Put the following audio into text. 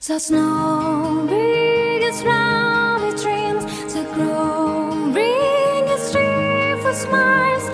The snow biggest round it dreams, the growing is street for smiles.